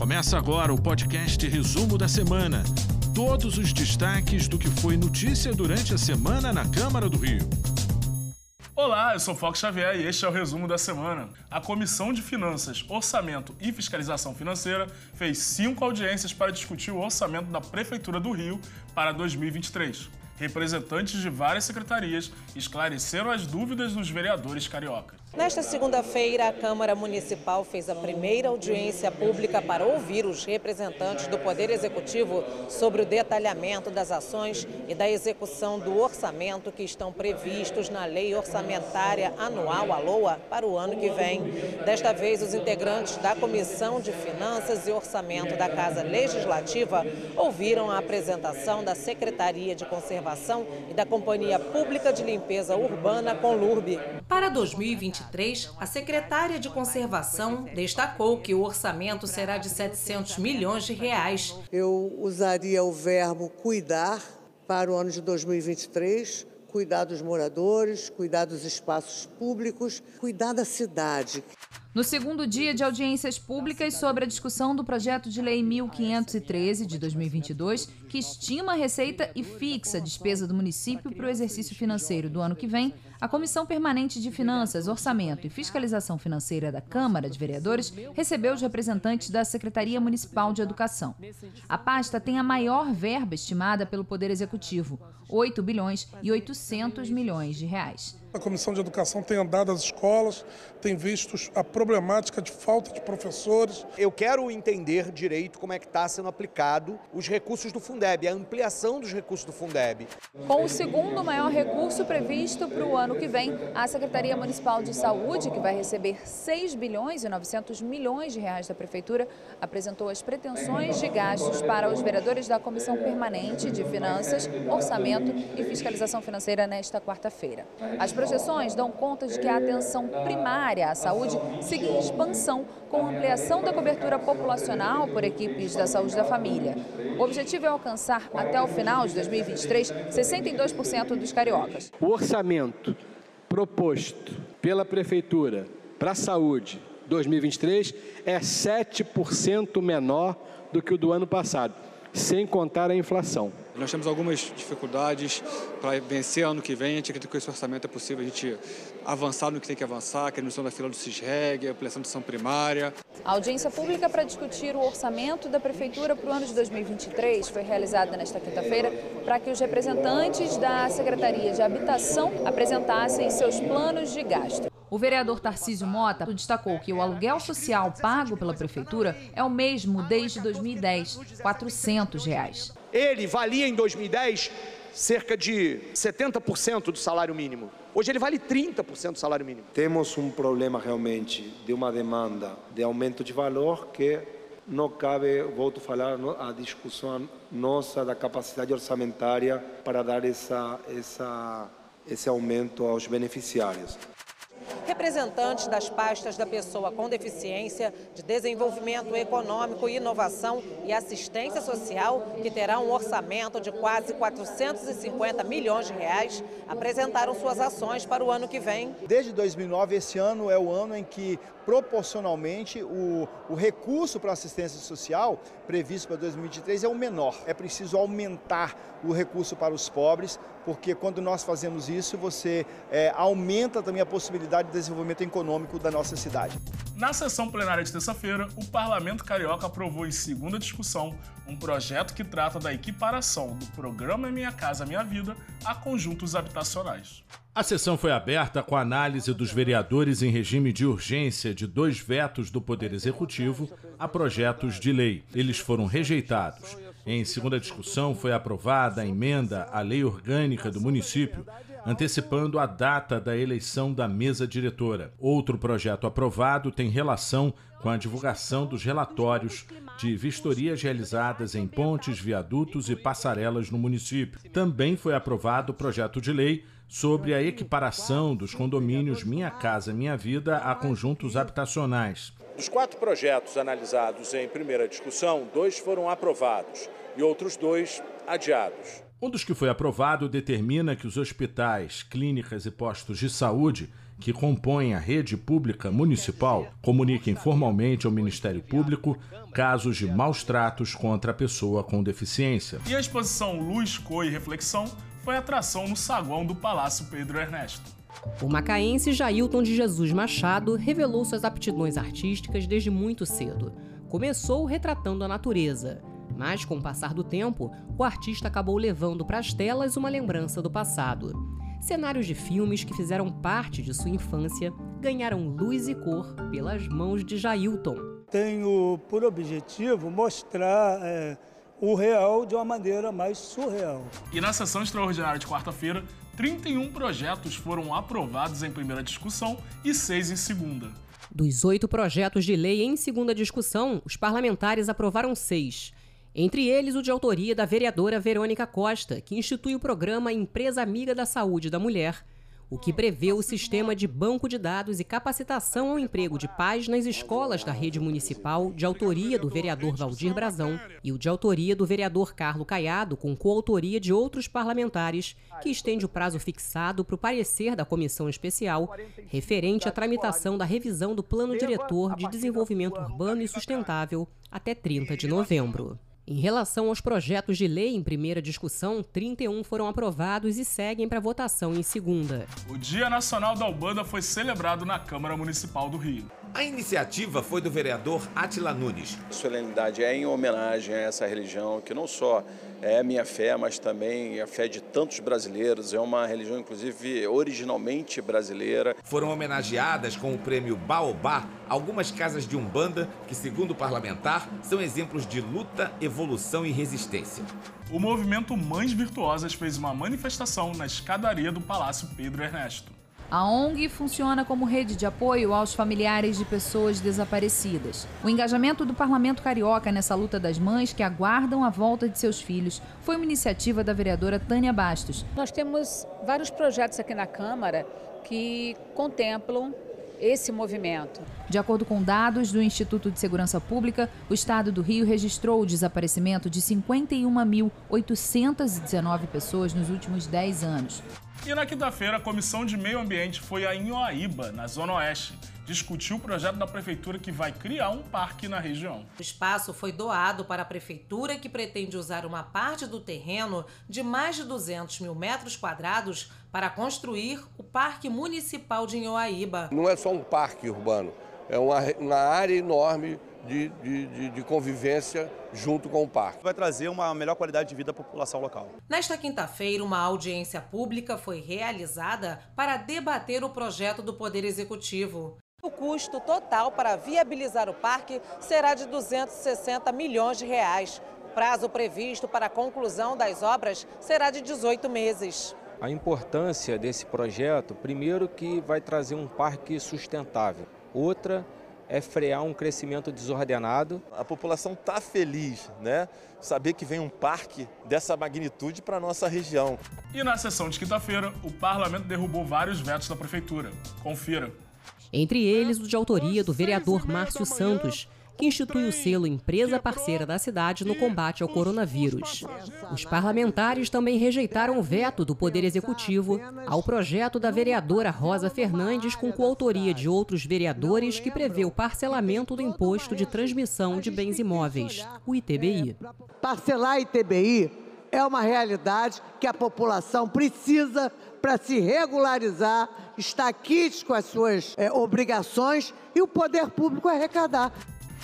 Começa agora o podcast Resumo da Semana. Todos os destaques do que foi notícia durante a semana na Câmara do Rio. Olá, eu sou Fox Xavier e este é o resumo da semana. A Comissão de Finanças, Orçamento e Fiscalização Financeira fez cinco audiências para discutir o orçamento da Prefeitura do Rio para 2023. Representantes de várias secretarias esclareceram as dúvidas dos vereadores cariocas. Nesta segunda-feira, a Câmara Municipal fez a primeira audiência pública para ouvir os representantes do Poder Executivo sobre o detalhamento das ações e da execução do orçamento que estão previstos na Lei Orçamentária Anual, a LOA, para o ano que vem. Desta vez, os integrantes da Comissão de Finanças e Orçamento da Casa Legislativa ouviram a apresentação da Secretaria de Conservação e da Companhia Pública de Limpeza Urbana, Conlurb. Para 2020, 2023, a secretária de Conservação destacou que o orçamento será de 700 milhões de reais. Eu usaria o verbo cuidar para o ano de 2023, cuidar dos moradores, cuidar dos espaços públicos, cuidar da cidade. No segundo dia de audiências públicas sobre a discussão do projeto de lei 1513 de 2022, que estima a receita e fixa a despesa do município para o exercício financeiro do ano que vem, a Comissão Permanente de Finanças, Orçamento e Fiscalização Financeira da Câmara de Vereadores recebeu os representantes da Secretaria Municipal de Educação. A pasta tem a maior verba estimada pelo Poder Executivo, 8 bilhões e 800 milhões de reais. A Comissão de Educação tem andado às escolas, tem visto a problemática de falta de professores. Eu quero entender direito como é que está sendo aplicado os recursos do Fundeb, a ampliação dos recursos do Fundeb. Com o segundo maior recurso previsto para o ano que vem, a Secretaria Municipal de Saúde, que vai receber 6 bilhões e 900 milhões de reais da Prefeitura, apresentou as pretensões de gastos para os vereadores da Comissão Permanente de Finanças, Orçamento e Fiscalização Financeira nesta quarta-feira. As projeções dão conta de que a atenção primária à saúde siga em expansão com ampliação da cobertura populacional por equipes da saúde da família. O objetivo é alcançar, até o final de 2023, 62% dos cariocas. O orçamento proposto pela Prefeitura para a saúde 2023 é 7% menor do que o do ano passado, sem contar a inflação. Nós temos algumas dificuldades para vencer ano que vem. A gente acredita que com esse orçamento é possível a gente avançar no que tem que avançar, que é a redução da fila do CISREG, a ampliação de ação primária. A audiência pública para discutir o orçamento da Prefeitura para o ano de 2023 foi realizada nesta quinta-feira para que os representantes da Secretaria de Habitação apresentassem seus planos de gasto. O vereador Tarcísio Mota destacou que o aluguel social pago pela prefeitura é o mesmo desde 2010, 400 reais. Ele valia em 2010 cerca de 70% do salário mínimo. Hoje ele vale 30% do salário mínimo. Temos um problema realmente de uma demanda de aumento de valor que não cabe, volto a falar, a discussão nossa da capacidade orçamentária para dar essa, essa, esse aumento aos beneficiários representantes das pastas da pessoa com deficiência, de desenvolvimento econômico e inovação e assistência social, que terá um orçamento de quase 450 milhões de reais, apresentaram suas ações para o ano que vem. Desde 2009, esse ano é o ano em que, proporcionalmente, o, o recurso para assistência social previsto para 2023 é o menor. É preciso aumentar o recurso para os pobres, porque quando nós fazemos isso, você é, aumenta também a possibilidade de desenvolvimento econômico da nossa cidade. Na sessão plenária de terça-feira, o Parlamento Carioca aprovou em segunda discussão um projeto que trata da equiparação do programa Minha Casa Minha Vida a conjuntos habitacionais. A sessão foi aberta com a análise dos vereadores em regime de urgência de dois vetos do Poder Executivo a projetos de lei. Eles foram rejeitados. Em segunda discussão, foi aprovada a emenda à lei orgânica do município, antecipando a data da eleição da mesa diretora. Outro projeto aprovado tem relação com a divulgação dos relatórios de vistorias realizadas em pontes, viadutos e passarelas no município. Também foi aprovado o projeto de lei sobre a equiparação dos condomínios Minha Casa Minha Vida a conjuntos habitacionais. Dos quatro projetos analisados em primeira discussão, dois foram aprovados e outros dois adiados. Um dos que foi aprovado determina que os hospitais, clínicas e postos de saúde que compõem a rede pública municipal comuniquem formalmente ao Ministério Público casos de maus tratos contra a pessoa com deficiência. E a exposição Luz, Cor e Reflexão foi atração no saguão do Palácio Pedro Ernesto. O macaense Jailton de Jesus Machado revelou suas aptidões artísticas desde muito cedo. Começou retratando a natureza, mas com o passar do tempo, o artista acabou levando para as telas uma lembrança do passado. Cenários de filmes que fizeram parte de sua infância ganharam luz e cor pelas mãos de Jailton. Tenho por objetivo mostrar é, o real de uma maneira mais surreal. E na sessão extraordinária de quarta-feira, 31 projetos foram aprovados em primeira discussão e seis em segunda. Dos oito projetos de lei em segunda discussão, os parlamentares aprovaram seis. Entre eles, o de autoria da vereadora Verônica Costa, que institui o programa Empresa Amiga da Saúde da Mulher, o que prevê o sistema de banco de dados e capacitação ao emprego de pais nas escolas da rede municipal, de autoria do vereador Valdir Brazão, e o de autoria do vereador Carlo Caiado, com coautoria de outros parlamentares, que estende o prazo fixado para o parecer da comissão especial referente à tramitação da revisão do Plano Diretor de Desenvolvimento Urbano e Sustentável até 30 de novembro. Em relação aos projetos de lei em primeira discussão, 31 foram aprovados e seguem para votação em segunda. O Dia Nacional da Ubanda foi celebrado na Câmara Municipal do Rio. A iniciativa foi do vereador Atila Nunes. A solenidade é em homenagem a essa religião que não só é minha fé, mas também a fé de tantos brasileiros. É uma religião, inclusive, originalmente brasileira. Foram homenageadas com o prêmio Baobá algumas casas de Umbanda que, segundo o parlamentar, são exemplos de luta, evolução e resistência. O movimento Mães Virtuosas fez uma manifestação na escadaria do Palácio Pedro Ernesto. A ONG funciona como rede de apoio aos familiares de pessoas desaparecidas. O engajamento do Parlamento Carioca nessa luta das mães que aguardam a volta de seus filhos foi uma iniciativa da vereadora Tânia Bastos. Nós temos vários projetos aqui na Câmara que contemplam esse movimento. De acordo com dados do Instituto de Segurança Pública, o estado do Rio registrou o desaparecimento de 51.819 pessoas nos últimos 10 anos. E na quinta-feira, a Comissão de Meio Ambiente foi a Inhoaíba, na Zona Oeste, discutir o projeto da Prefeitura que vai criar um parque na região. O espaço foi doado para a Prefeitura, que pretende usar uma parte do terreno de mais de 200 mil metros quadrados para construir o Parque Municipal de Inhoaíba. Não é só um parque urbano, é uma, uma área enorme de, de, de, de, convivência junto com o parque. Vai trazer uma melhor qualidade de vida à população local. Nesta quinta-feira, uma audiência pública foi realizada para debater o projeto do Poder Executivo. O custo total para viabilizar o parque será de 260 milhões de reais. O prazo previsto para a conclusão das obras será de 18 meses. A importância desse projeto, primeiro que vai trazer um parque sustentável. Outra é frear um crescimento desordenado. A população está feliz, né? Saber que vem um parque dessa magnitude para a nossa região. E na sessão de quinta-feira, o parlamento derrubou vários vetos da prefeitura. Confira. Entre eles, o de autoria do vereador Márcio Santos, que institui o selo Empresa Parceira da Cidade no combate ao coronavírus. Os parlamentares também rejeitaram o veto do Poder Executivo ao projeto da vereadora Rosa Fernandes, com coautoria de outros vereadores, que prevê o parcelamento do Imposto de Transmissão de Bens Imóveis, o ITBI. Parcelar ITBI é uma realidade que a população precisa para se regularizar, estar quites com as suas é, obrigações e o poder público arrecadar.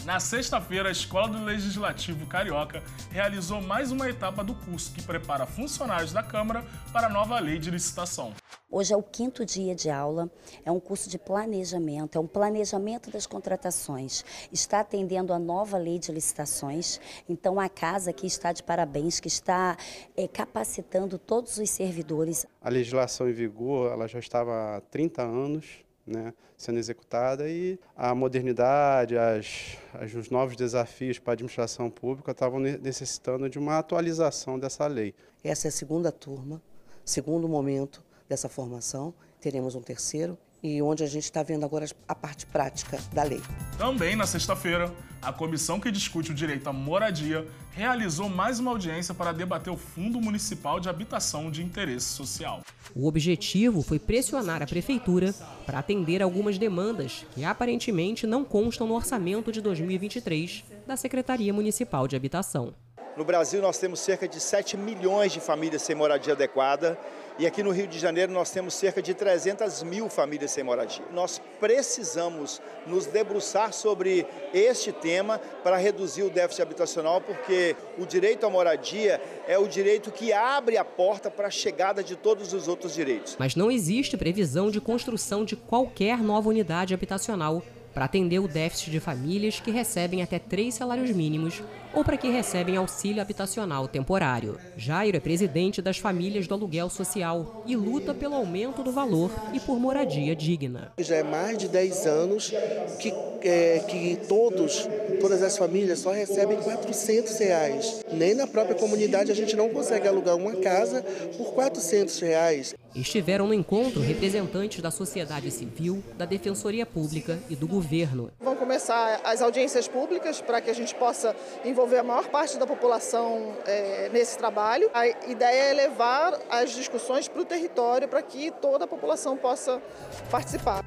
Na sexta-feira, a Escola do Legislativo Carioca realizou mais uma etapa do curso que prepara funcionários da Câmara para a nova lei de licitação. Hoje é o quinto dia de aula, é um curso de planejamento, é um planejamento das contratações. Está atendendo a nova lei de licitações, então a casa aqui está de parabéns, que está é, capacitando todos os servidores. A legislação em vigor, ela já estava há 30 anos, né, sendo executada e a modernidade, as, as, os novos desafios para a administração pública estavam necessitando de uma atualização dessa lei. Essa é a segunda turma, segundo momento dessa formação, teremos um terceiro e onde a gente está vendo agora a parte prática da lei. Também na sexta-feira, A comissão que discute o direito à moradia realizou mais uma audiência para debater o Fundo Municipal de Habitação de Interesse Social. O objetivo foi pressionar a prefeitura para atender algumas demandas que aparentemente não constam no orçamento de 2023 da Secretaria Municipal de Habitação. No Brasil, nós temos cerca de 7 milhões de famílias sem moradia adequada e aqui no Rio de Janeiro nós temos cerca de 300 mil famílias sem moradia. Nós precisamos nos debruçar sobre este tema para reduzir o déficit habitacional, porque o direito à moradia é o direito que abre a porta para a chegada de todos os outros direitos. Mas não existe previsão de construção de qualquer nova unidade habitacional para atender o déficit de famílias que recebem até três salários mínimos ou para que recebem auxílio habitacional temporário. Jairo é presidente das famílias do aluguel social e luta pelo aumento do valor e por moradia digna. Já é mais de 10 anos que, é, que todos, todas as famílias só recebem 400 reais. Nem na própria comunidade a gente não consegue alugar uma casa por 400 reais. Estiveram no encontro representantes da sociedade civil, da Defensoria Pública e do governo. Vão começar as audiências públicas para que a gente possa envolver a maior parte da população é, nesse trabalho. A ideia é levar as discussões para o território para que toda a população possa participar.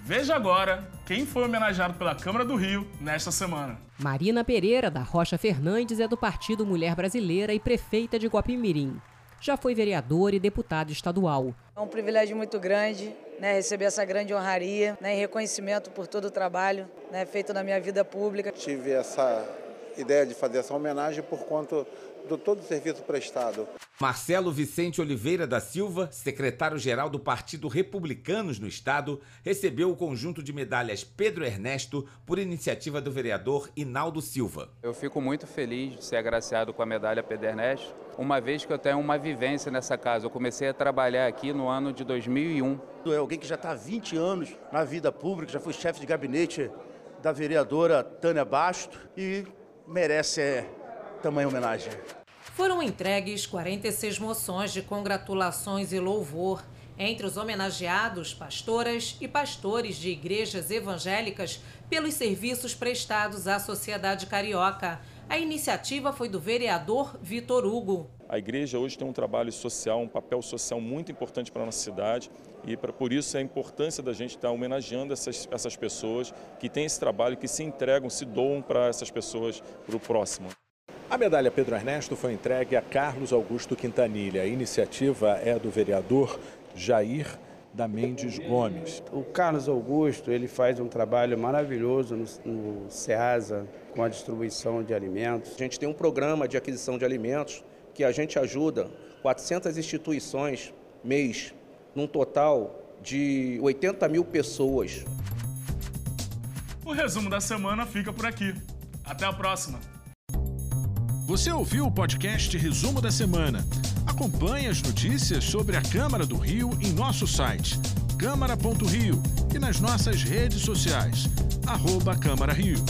Veja agora quem foi homenageado pela Câmara do Rio nesta semana. Marina Pereira, da Rocha Fernandes, é do Partido Mulher Brasileira e prefeita de Guapimirim já foi vereador e deputado estadual. É um privilégio muito grande né, receber essa grande honraria né, e reconhecimento por todo o trabalho né, feito na minha vida pública. Tive essa ideia de fazer essa homenagem por conta do todo o serviço prestado. Marcelo Vicente Oliveira da Silva, secretário-geral do Partido Republicanos no Estado, recebeu o conjunto de medalhas Pedro Ernesto por iniciativa do vereador Inaldo Silva. Eu fico muito feliz de ser agraciado com a medalha Pedro Ernesto, uma vez que eu tenho uma vivência nessa casa. Eu comecei a trabalhar aqui no ano de 2001. É alguém que já está há 20 anos na vida pública, já foi chefe de gabinete da vereadora Tânia Basto e merece é, tamanha homenagem. Foram entregues 46 moções de congratulações e louvor. Entre os homenageados, pastoras e pastores de igrejas evangélicas pelos serviços prestados à sociedade carioca. A iniciativa foi do vereador Vitor Hugo. A igreja hoje tem um trabalho social, um papel social muito importante para a nossa cidade e pra, por isso a importância da gente estar homenageando essas, essas pessoas que têm esse trabalho, que se entregam, se doam para essas pessoas, para o próximo. A medalha Pedro Ernesto foi entregue a Carlos Augusto Quintanilha. A iniciativa é do vereador Jair da Mendes Gomes. O Carlos Augusto ele faz um trabalho maravilhoso no, no Ceasa com a distribuição de alimentos. A gente tem um programa de aquisição de alimentos que a gente ajuda 400 instituições mês, num total de 80 mil pessoas. O resumo da semana fica por aqui. Até a próxima! Você ouviu o podcast Resumo da Semana. Acompanhe as notícias sobre a Câmara do Rio em nosso site câmara.rio e nas nossas redes sociais, arroba Câmara Rio.